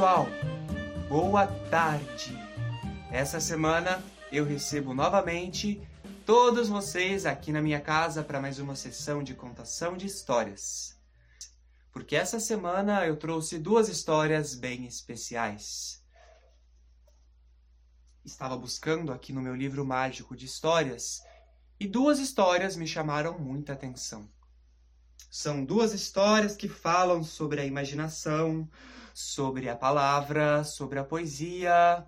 pessoal, boa tarde. Essa semana eu recebo novamente todos vocês aqui na minha casa para mais uma sessão de contação de histórias. Porque essa semana eu trouxe duas histórias bem especiais. Estava buscando aqui no meu livro mágico de histórias e duas histórias me chamaram muita atenção. São duas histórias que falam sobre a imaginação, sobre a palavra, sobre a poesia.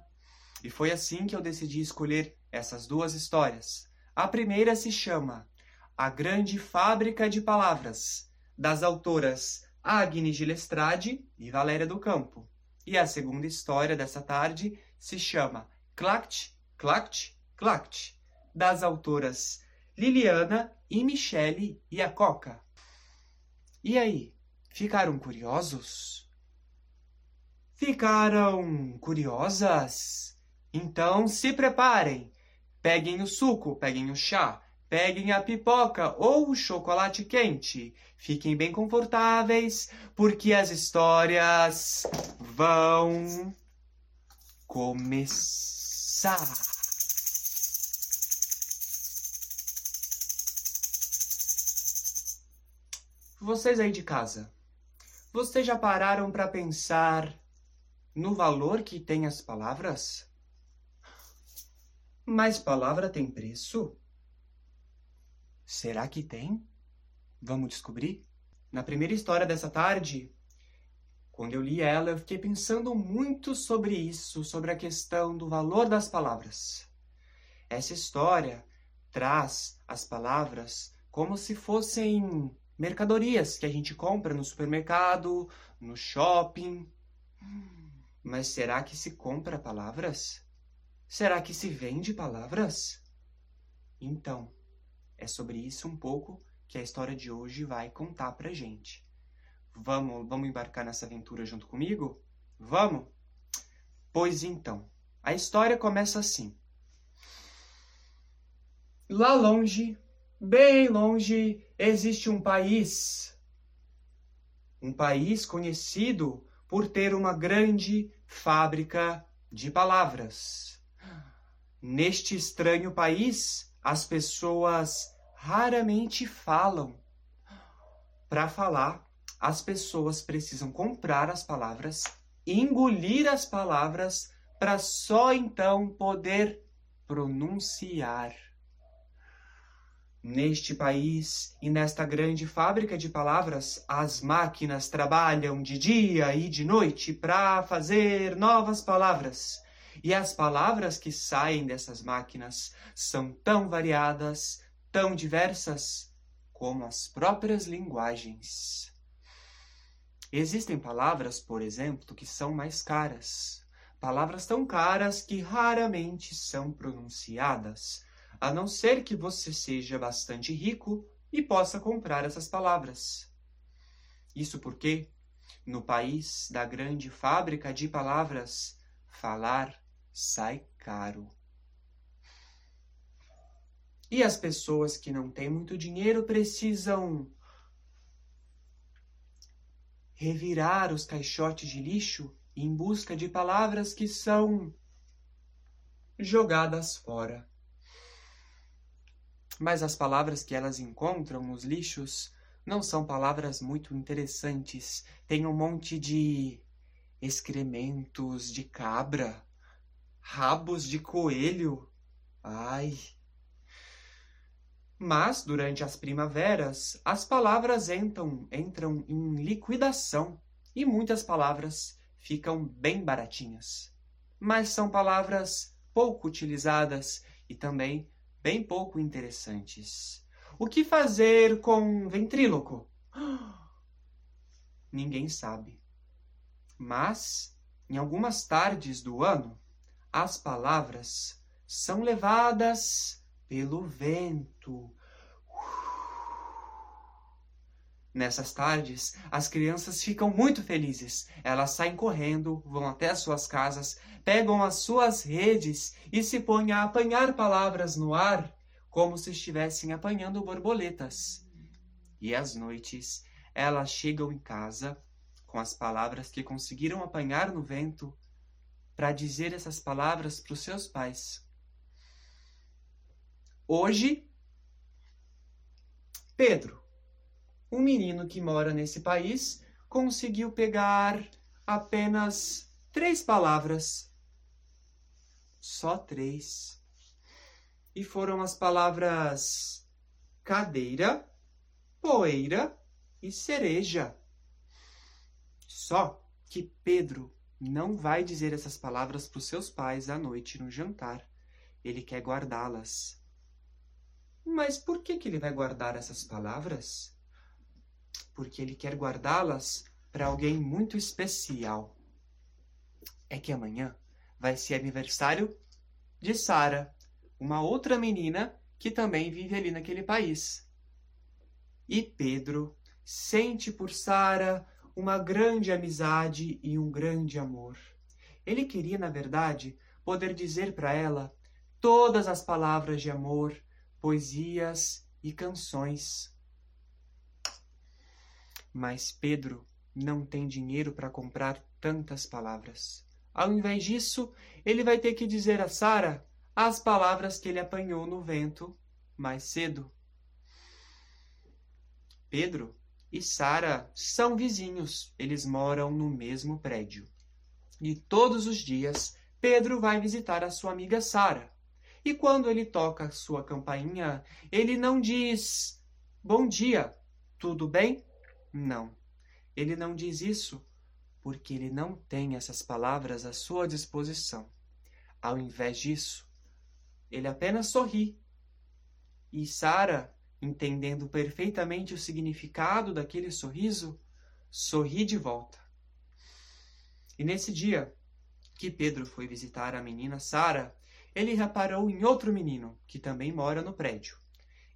E foi assim que eu decidi escolher essas duas histórias. A primeira se chama A Grande Fábrica de Palavras, das autoras Agnes Gilestrade e Valéria do Campo. E a segunda história dessa tarde se chama Clact, Clact, Clact, das autoras Liliana e Michele Iacoca. E aí, ficaram curiosos? Ficaram curiosas? Então se preparem! Peguem o suco, peguem o chá, peguem a pipoca ou o chocolate quente. Fiquem bem confortáveis, porque as histórias vão começar. Vocês aí de casa, vocês já pararam para pensar no valor que tem as palavras? Mas palavra tem preço? Será que tem? Vamos descobrir? Na primeira história dessa tarde, quando eu li ela, eu fiquei pensando muito sobre isso, sobre a questão do valor das palavras. Essa história traz as palavras como se fossem mercadorias que a gente compra no supermercado, no shopping. Mas será que se compra palavras? Será que se vende palavras? Então, é sobre isso um pouco que a história de hoje vai contar pra gente. Vamos, vamos embarcar nessa aventura junto comigo? Vamos? Pois então, a história começa assim. Lá longe, bem longe, existe um país. Um país conhecido por ter uma grande fábrica de palavras. Neste estranho país, as pessoas raramente falam. Para falar, as pessoas precisam comprar as palavras, engolir as palavras, para só então poder pronunciar. Neste país e nesta grande fábrica de palavras, as máquinas trabalham de dia e de noite para fazer novas palavras. E as palavras que saem dessas máquinas são tão variadas, tão diversas, como as próprias linguagens. Existem palavras, por exemplo, que são mais caras. Palavras tão caras que raramente são pronunciadas a não ser que você seja bastante rico e possa comprar essas palavras. Isso porque, no país da grande fábrica de palavras, falar sai caro. E as pessoas que não têm muito dinheiro precisam revirar os caixotes de lixo em busca de palavras que são jogadas fora mas as palavras que elas encontram nos lixos não são palavras muito interessantes. Tem um monte de excrementos de cabra, rabos de coelho. Ai. Mas durante as primaveras, as palavras entram, entram em liquidação e muitas palavras ficam bem baratinhas. Mas são palavras pouco utilizadas e também bem pouco interessantes. O que fazer com ventríloco? Ninguém sabe. Mas, em algumas tardes do ano, as palavras são levadas pelo vento. Nessas tardes, as crianças ficam muito felizes. Elas saem correndo, vão até as suas casas, pegam as suas redes e se põem a apanhar palavras no ar, como se estivessem apanhando borboletas. E às noites, elas chegam em casa com as palavras que conseguiram apanhar no vento para dizer essas palavras para os seus pais. Hoje, Pedro, um menino que mora nesse país, conseguiu pegar apenas três palavras. Só três. E foram as palavras cadeira, poeira e cereja. Só que Pedro não vai dizer essas palavras para os seus pais à noite no jantar. Ele quer guardá-las. Mas por que, que ele vai guardar essas palavras? Porque ele quer guardá-las para alguém muito especial. É que amanhã vai ser aniversário de Sara, uma outra menina que também vive ali naquele país. E Pedro sente por Sara uma grande amizade e um grande amor. Ele queria, na verdade, poder dizer para ela todas as palavras de amor, poesias e canções. Mas Pedro não tem dinheiro para comprar tantas palavras. Ao invés disso, ele vai ter que dizer a Sara as palavras que ele apanhou no vento mais cedo. Pedro e Sara são vizinhos, eles moram no mesmo prédio. E todos os dias Pedro vai visitar a sua amiga Sara. E quando ele toca sua campainha, ele não diz bom dia, tudo bem? Não. Ele não diz isso porque ele não tem essas palavras à sua disposição. Ao invés disso, ele apenas sorri. E Sara, entendendo perfeitamente o significado daquele sorriso, sorri de volta. E nesse dia que Pedro foi visitar a menina Sara, ele reparou em outro menino que também mora no prédio.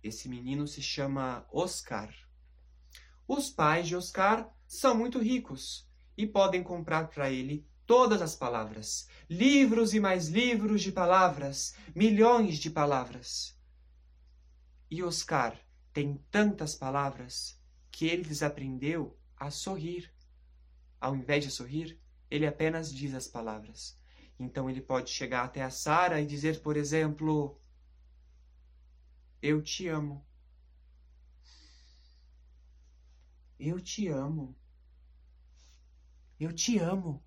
Esse menino se chama Oscar. Os pais de Oscar são muito ricos e podem comprar para ele todas as palavras, livros e mais livros de palavras, milhões de palavras. E Oscar tem tantas palavras que ele desaprendeu a sorrir. Ao invés de sorrir, ele apenas diz as palavras. Então ele pode chegar até a Sara e dizer, por exemplo, Eu te amo. Eu te amo. Eu te amo.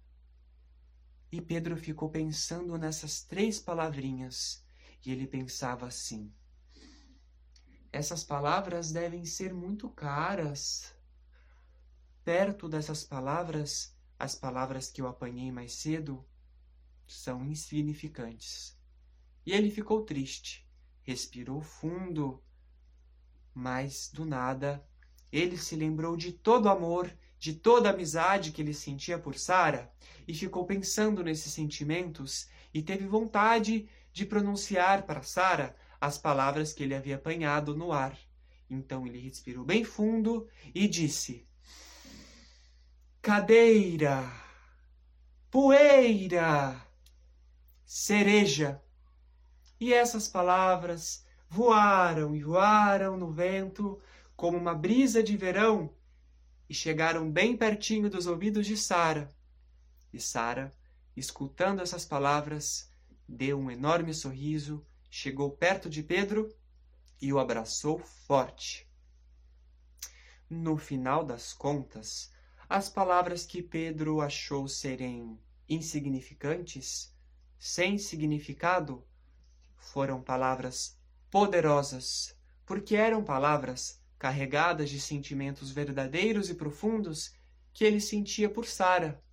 E Pedro ficou pensando nessas três palavrinhas, e ele pensava assim: essas palavras devem ser muito caras. Perto dessas palavras, as palavras que eu apanhei mais cedo são insignificantes. E ele ficou triste, respirou fundo, mas do nada ele se lembrou de todo o amor de toda a amizade que ele sentia por Sara e ficou pensando nesses sentimentos e teve vontade de pronunciar para Sara as palavras que ele havia apanhado no ar. Então ele respirou bem fundo e disse: Cadeira, poeira, cereja. E essas palavras voaram e voaram no vento como uma brisa de verão e chegaram bem pertinho dos ouvidos de Sara. E Sara, escutando essas palavras, deu um enorme sorriso, chegou perto de Pedro e o abraçou forte. No final das contas, as palavras que Pedro achou serem insignificantes, sem significado, foram palavras poderosas, porque eram palavras carregadas de sentimentos verdadeiros e profundos que ele sentia por Sara.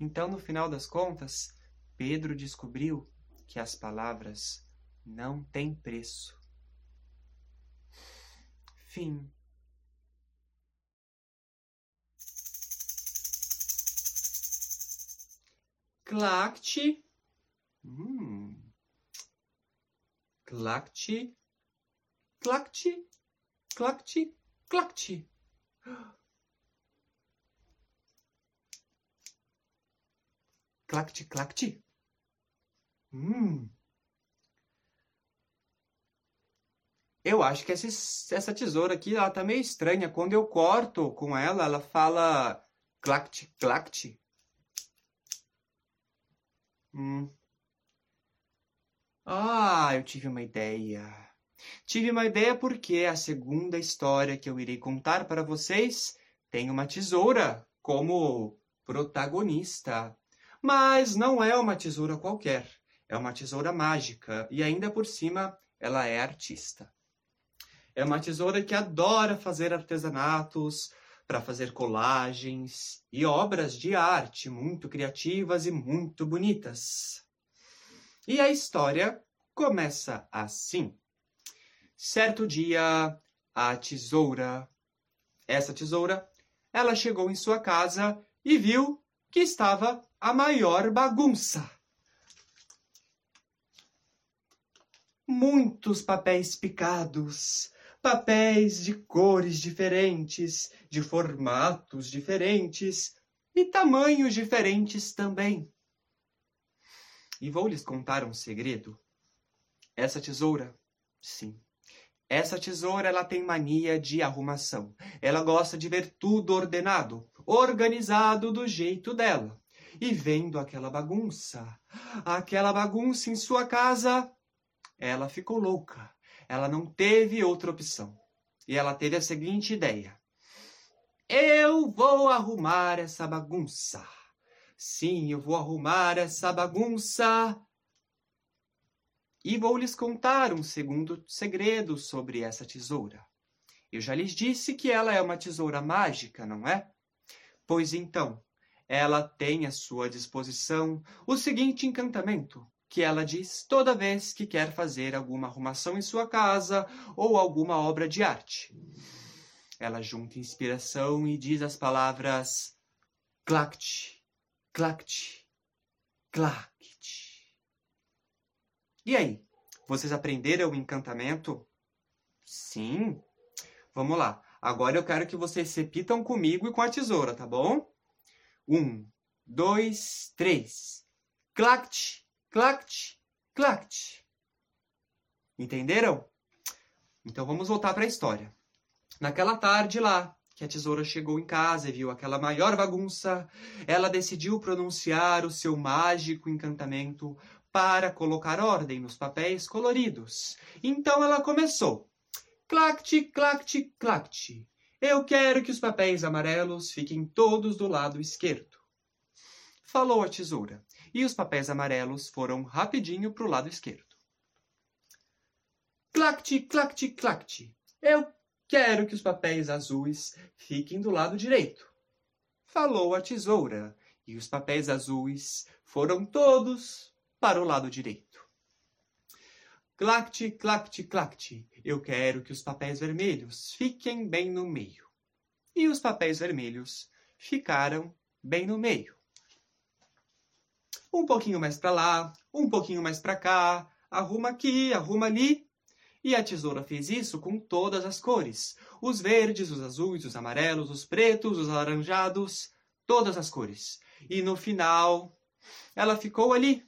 Então, no final das contas, Pedro descobriu que as palavras não têm preço. Fim. Clacte. Hum. Clacte. Clacte. Clacti, clacti. Clacti, clacti. Hum. Eu acho que essa, essa tesoura aqui, ela tá meio estranha. Quando eu corto com ela, ela fala Clact, clact. Hum. Ah, eu tive uma ideia. Tive uma ideia porque a segunda história que eu irei contar para vocês tem uma tesoura como protagonista. Mas não é uma tesoura qualquer, é uma tesoura mágica e ainda por cima ela é artista. É uma tesoura que adora fazer artesanatos para fazer colagens e obras de arte muito criativas e muito bonitas. E a história começa assim. Certo dia, a tesoura, essa tesoura, ela chegou em sua casa e viu que estava a maior bagunça. Muitos papéis picados, papéis de cores diferentes, de formatos diferentes e tamanhos diferentes também. E vou lhes contar um segredo. Essa tesoura, sim, essa tesoura ela tem mania de arrumação. Ela gosta de ver tudo ordenado, organizado do jeito dela. E vendo aquela bagunça, aquela bagunça em sua casa, ela ficou louca. Ela não teve outra opção. E ela teve a seguinte ideia: Eu vou arrumar essa bagunça. Sim, eu vou arrumar essa bagunça. E vou lhes contar um segundo segredo sobre essa tesoura. Eu já lhes disse que ela é uma tesoura mágica, não é? Pois então, ela tem à sua disposição o seguinte encantamento: que ela diz toda vez que quer fazer alguma arrumação em sua casa ou alguma obra de arte. Ela junta inspiração e diz as palavras clact, clact, clact. E aí, vocês aprenderam o encantamento? Sim? Vamos lá. Agora eu quero que vocês repitam comigo e com a tesoura, tá bom? Um, dois, três. Clact, Clact, clact. Entenderam? Então vamos voltar para a história. Naquela tarde lá, que a tesoura chegou em casa e viu aquela maior bagunça, ela decidiu pronunciar o seu mágico encantamento para colocar ordem nos papéis coloridos. Então ela começou: Clact, clact, clact. Eu quero que os papéis amarelos fiquem todos do lado esquerdo. Falou a tesoura e os papéis amarelos foram rapidinho para o lado esquerdo. Clact, clact, clact. Eu quero que os papéis azuis fiquem do lado direito. Falou a tesoura, e os papéis azuis foram todos para o lado direito. Clact, clact, clact. Eu quero que os papéis vermelhos fiquem bem no meio. E os papéis vermelhos ficaram bem no meio um pouquinho mais para lá, um pouquinho mais para cá, arruma aqui, arruma ali. E a tesoura fez isso com todas as cores: os verdes, os azuis, os amarelos, os pretos, os alaranjados, todas as cores. E no final, ela ficou ali,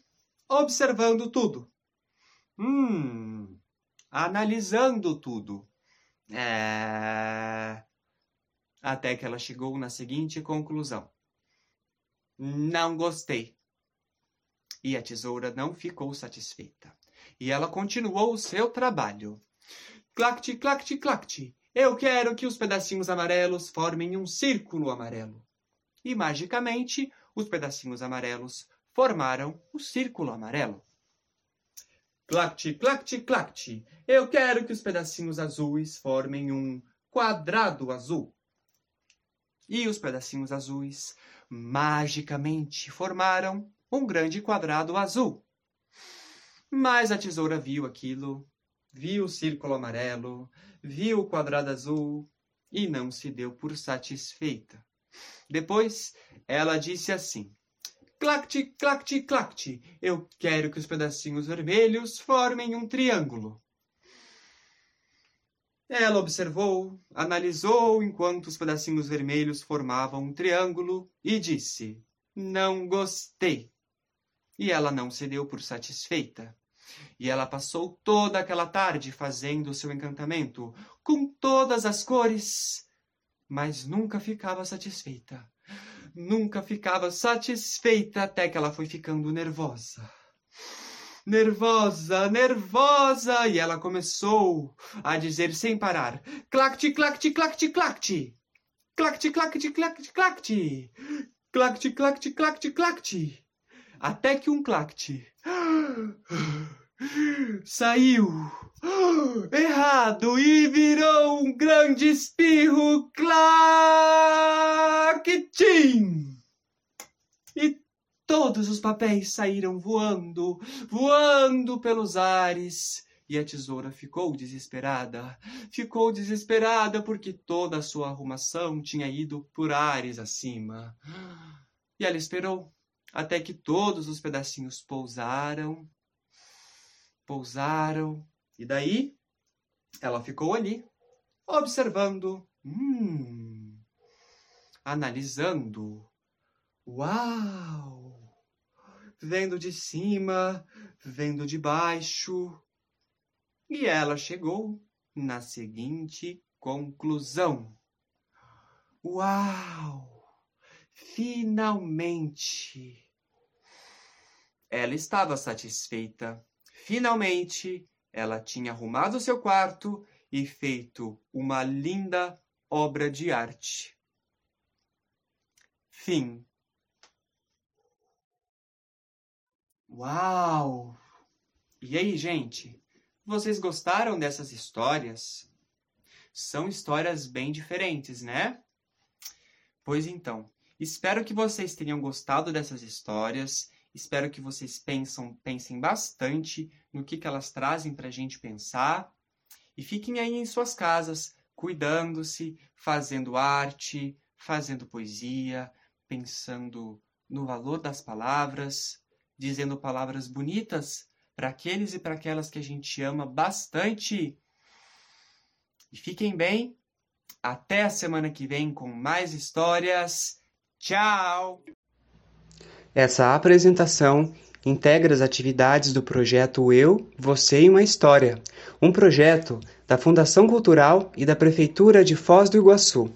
observando tudo. Hum, analisando tudo. É... Até que ela chegou na seguinte conclusão: Não gostei. E a tesoura não ficou satisfeita. E ela continuou o seu trabalho. Clact, clact, clact. Eu quero que os pedacinhos amarelos formem um círculo amarelo. E magicamente, os pedacinhos amarelos formaram o círculo amarelo. Clact, clact, clact. Eu quero que os pedacinhos azuis formem um quadrado azul. E os pedacinhos azuis magicamente formaram um grande quadrado azul. Mas a tesoura viu aquilo, viu o círculo amarelo, viu o quadrado azul e não se deu por satisfeita. Depois ela disse assim: Clact, clact, clact, eu quero que os pedacinhos vermelhos formem um triângulo. Ela observou, analisou enquanto os pedacinhos vermelhos formavam um triângulo e disse: Não gostei e ela não se deu por satisfeita. E ela passou toda aquela tarde fazendo o seu encantamento com todas as cores, mas nunca ficava satisfeita. Nunca ficava satisfeita até que ela foi ficando nervosa. Nervosa, nervosa! E ela começou a dizer sem parar: clacti, clacti, clacti, clacti! Clacti, clacti, clacti, clacti! Clacti, clacti, clacti, clacti! Até que um clacti saiu errado e virou um grande espirro claquetim. E todos os papéis saíram voando, voando pelos ares. E a tesoura ficou desesperada. Ficou desesperada porque toda a sua arrumação tinha ido por ares acima. E ela esperou até que todos os pedacinhos pousaram, pousaram, e daí ela ficou ali, observando, hum, analisando. Uau! Vendo de cima, vendo de baixo. E ela chegou na seguinte conclusão: Uau! Finalmente! Ela estava satisfeita. Finalmente, ela tinha arrumado seu quarto e feito uma linda obra de arte. Fim. Uau! E aí, gente? Vocês gostaram dessas histórias? São histórias bem diferentes, né? Pois então, espero que vocês tenham gostado dessas histórias Espero que vocês pensam, pensem bastante no que, que elas trazem para a gente pensar. E fiquem aí em suas casas, cuidando-se, fazendo arte, fazendo poesia, pensando no valor das palavras, dizendo palavras bonitas para aqueles e para aquelas que a gente ama bastante. E fiquem bem. Até a semana que vem com mais histórias. Tchau! Essa apresentação integra as atividades do projeto Eu, Você e uma História, um projeto da Fundação Cultural e da Prefeitura de Foz do Iguaçu.